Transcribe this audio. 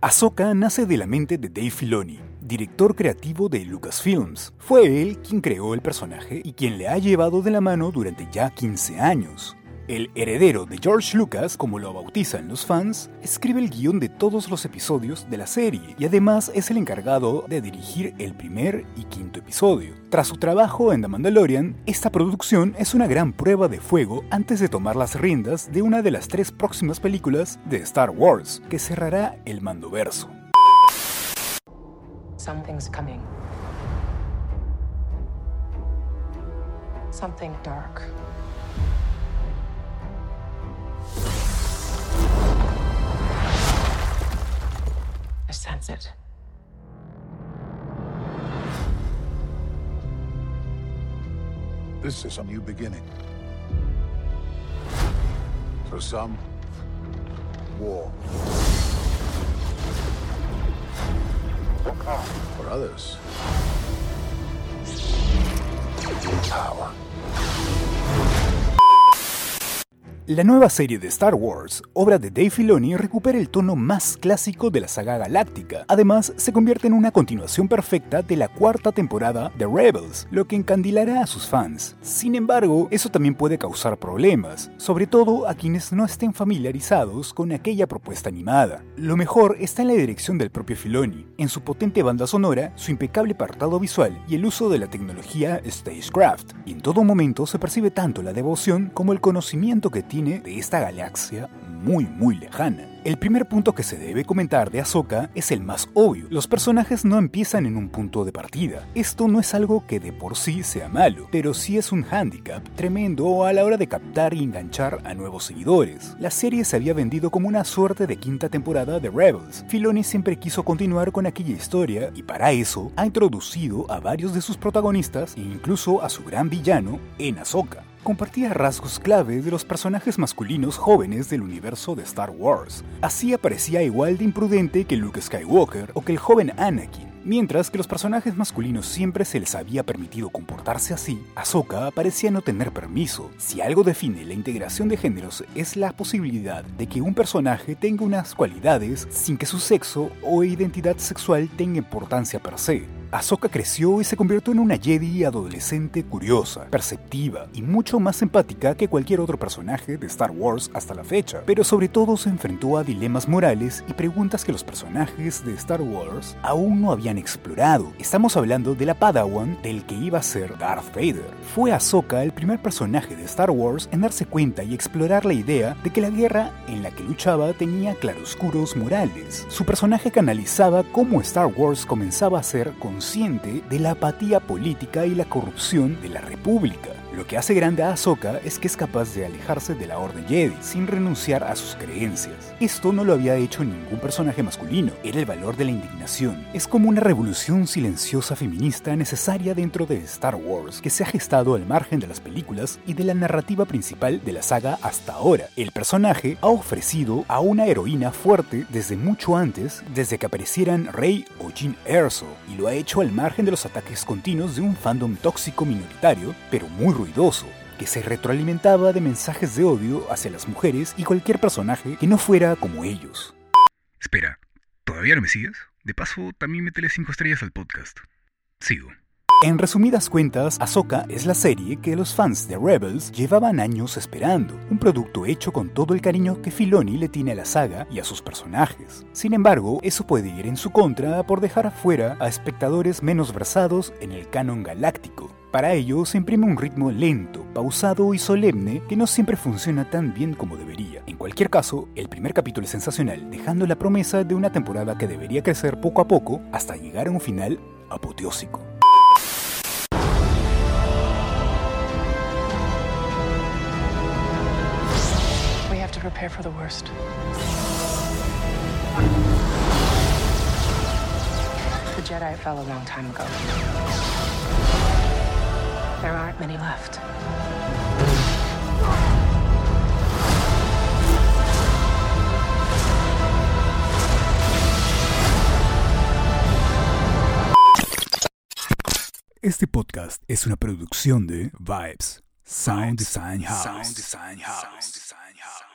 Ahsoka nace de la mente de Dave Filoni, director creativo de Lucasfilms. Fue él quien creó el personaje y quien le ha llevado de la mano durante ya 15 años. El heredero de George Lucas, como lo bautizan los fans, escribe el guion de todos los episodios de la serie y además es el encargado de dirigir el primer y quinto episodio. Tras su trabajo en The Mandalorian, esta producción es una gran prueba de fuego antes de tomar las riendas de una de las tres próximas películas de Star Wars, que cerrará el Mandoverso. Something's coming. Dark. I sense it. This is a new beginning. For some, war. For others, La nueva serie de Star Wars, obra de Dave Filoni, recupera el tono más clásico de la saga galáctica. Además, se convierte en una continuación perfecta de la cuarta temporada de Rebels, lo que encandilará a sus fans. Sin embargo, eso también puede causar problemas, sobre todo a quienes no estén familiarizados con aquella propuesta animada. Lo mejor está en la dirección del propio Filoni, en su potente banda sonora, su impecable apartado visual y el uso de la tecnología Stagecraft. Y en todo momento se percibe tanto la devoción como el conocimiento que tiene de esta galaxia muy muy lejana. El primer punto que se debe comentar de Ahsoka es el más obvio. Los personajes no empiezan en un punto de partida. Esto no es algo que de por sí sea malo, pero sí es un hándicap tremendo a la hora de captar y enganchar a nuevos seguidores. La serie se había vendido como una suerte de quinta temporada de Rebels. Filoni siempre quiso continuar con aquella historia y para eso ha introducido a varios de sus protagonistas e incluso a su gran villano en Ahsoka compartía rasgos clave de los personajes masculinos jóvenes del universo de Star Wars. Así aparecía igual de imprudente que Luke Skywalker o que el joven Anakin. Mientras que los personajes masculinos siempre se les había permitido comportarse así, Ahsoka parecía no tener permiso. Si algo define la integración de géneros es la posibilidad de que un personaje tenga unas cualidades sin que su sexo o identidad sexual tenga importancia per se. Ahsoka creció y se convirtió en una Jedi adolescente curiosa, perceptiva y mucho más empática que cualquier otro personaje de Star Wars hasta la fecha, pero sobre todo se enfrentó a dilemas morales y preguntas que los personajes de Star Wars aún no habían explorado. Estamos hablando de la Padawan del que iba a ser Darth Vader. Fue Ahsoka el primer personaje de Star Wars en darse cuenta y explorar la idea de que la guerra en la que luchaba tenía claroscuros morales. Su personaje canalizaba cómo Star Wars comenzaba a ser con consciente de la apatía política y la corrupción de la República. Lo que hace grande a Ahsoka es que es capaz de alejarse de la Orden Jedi sin renunciar a sus creencias. Esto no lo había hecho ningún personaje masculino, era el valor de la indignación. Es como una revolución silenciosa feminista necesaria dentro de Star Wars, que se ha gestado al margen de las películas y de la narrativa principal de la saga hasta ahora. El personaje ha ofrecido a una heroína fuerte desde mucho antes, desde que aparecieran Rey o Jean Erso, y lo ha hecho al margen de los ataques continuos de un fandom tóxico minoritario, pero muy ruidoso que se retroalimentaba de mensajes de odio hacia las mujeres y cualquier personaje que no fuera como ellos. Espera, ¿todavía no me sigues? De paso, también métele 5 estrellas al podcast. Sigo. En resumidas cuentas, Ahsoka es la serie que los fans de Rebels llevaban años esperando, un producto hecho con todo el cariño que Filoni le tiene a la saga y a sus personajes. Sin embargo, eso puede ir en su contra por dejar afuera a espectadores menos versados en el canon galáctico. Para ello se imprime un ritmo lento, pausado y solemne que no siempre funciona tan bien como debería. En cualquier caso, el primer capítulo es sensacional, dejando la promesa de una temporada que debería crecer poco a poco hasta llegar a un final apoteósico. Prepare for the worst. The Jedi fell a long time ago. There aren't many left. Este podcast es una producción de Vibes Sound Design House. Sound Design House.